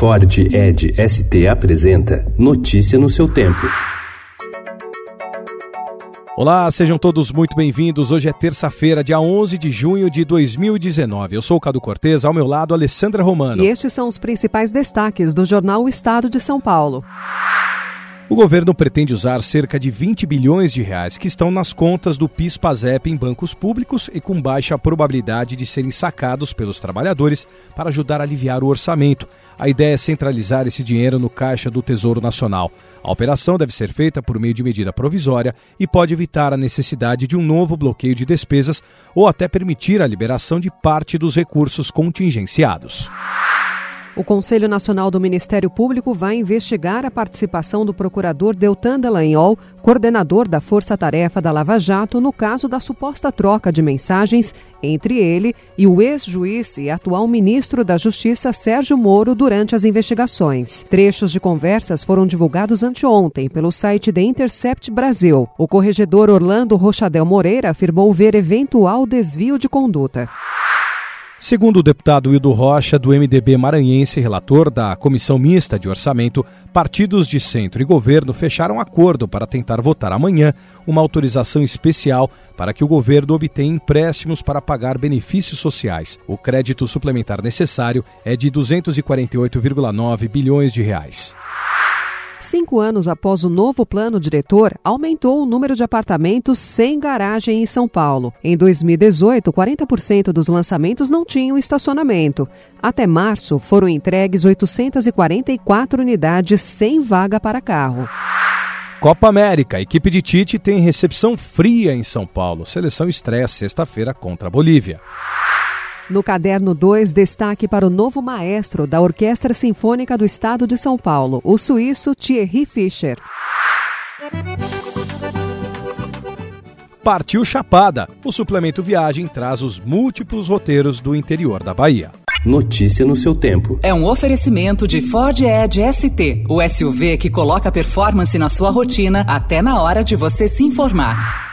Ford Ed ST apresenta Notícia no seu tempo. Olá, sejam todos muito bem-vindos. Hoje é terça-feira, dia 11 de junho de 2019. Eu sou o Cado Cortez, ao meu lado, Alessandra Romano. E estes são os principais destaques do jornal O Estado de São Paulo. O governo pretende usar cerca de 20 bilhões de reais que estão nas contas do PIS/PASEP em bancos públicos e com baixa probabilidade de serem sacados pelos trabalhadores para ajudar a aliviar o orçamento. A ideia é centralizar esse dinheiro no caixa do Tesouro Nacional. A operação deve ser feita por meio de medida provisória e pode evitar a necessidade de um novo bloqueio de despesas ou até permitir a liberação de parte dos recursos contingenciados. O Conselho Nacional do Ministério Público vai investigar a participação do procurador Deltan Dallagnol, coordenador da Força Tarefa da Lava Jato, no caso da suposta troca de mensagens entre ele e o ex-juiz e atual ministro da Justiça Sérgio Moro durante as investigações. Trechos de conversas foram divulgados anteontem pelo site The Intercept Brasil. O corregedor Orlando Rochadel Moreira afirmou ver eventual desvio de conduta. Segundo o deputado Hildo Rocha, do MDB maranhense, relator da Comissão Mista de Orçamento, partidos de centro e governo fecharam acordo para tentar votar amanhã uma autorização especial para que o governo obtenha empréstimos para pagar benefícios sociais. O crédito suplementar necessário é de 248,9 bilhões de reais. Cinco anos após o novo plano diretor, aumentou o número de apartamentos sem garagem em São Paulo. Em 2018, 40% dos lançamentos não tinham estacionamento. Até março, foram entregues 844 unidades sem vaga para carro. Copa América. Equipe de Tite tem recepção fria em São Paulo. Seleção estreia sexta-feira contra a Bolívia. No caderno 2, destaque para o novo maestro da Orquestra Sinfônica do Estado de São Paulo, o suíço Thierry Fischer. Partiu Chapada. O suplemento Viagem traz os múltiplos roteiros do interior da Bahia. Notícia no seu tempo. É um oferecimento de Ford Edge ST, o SUV que coloca performance na sua rotina até na hora de você se informar.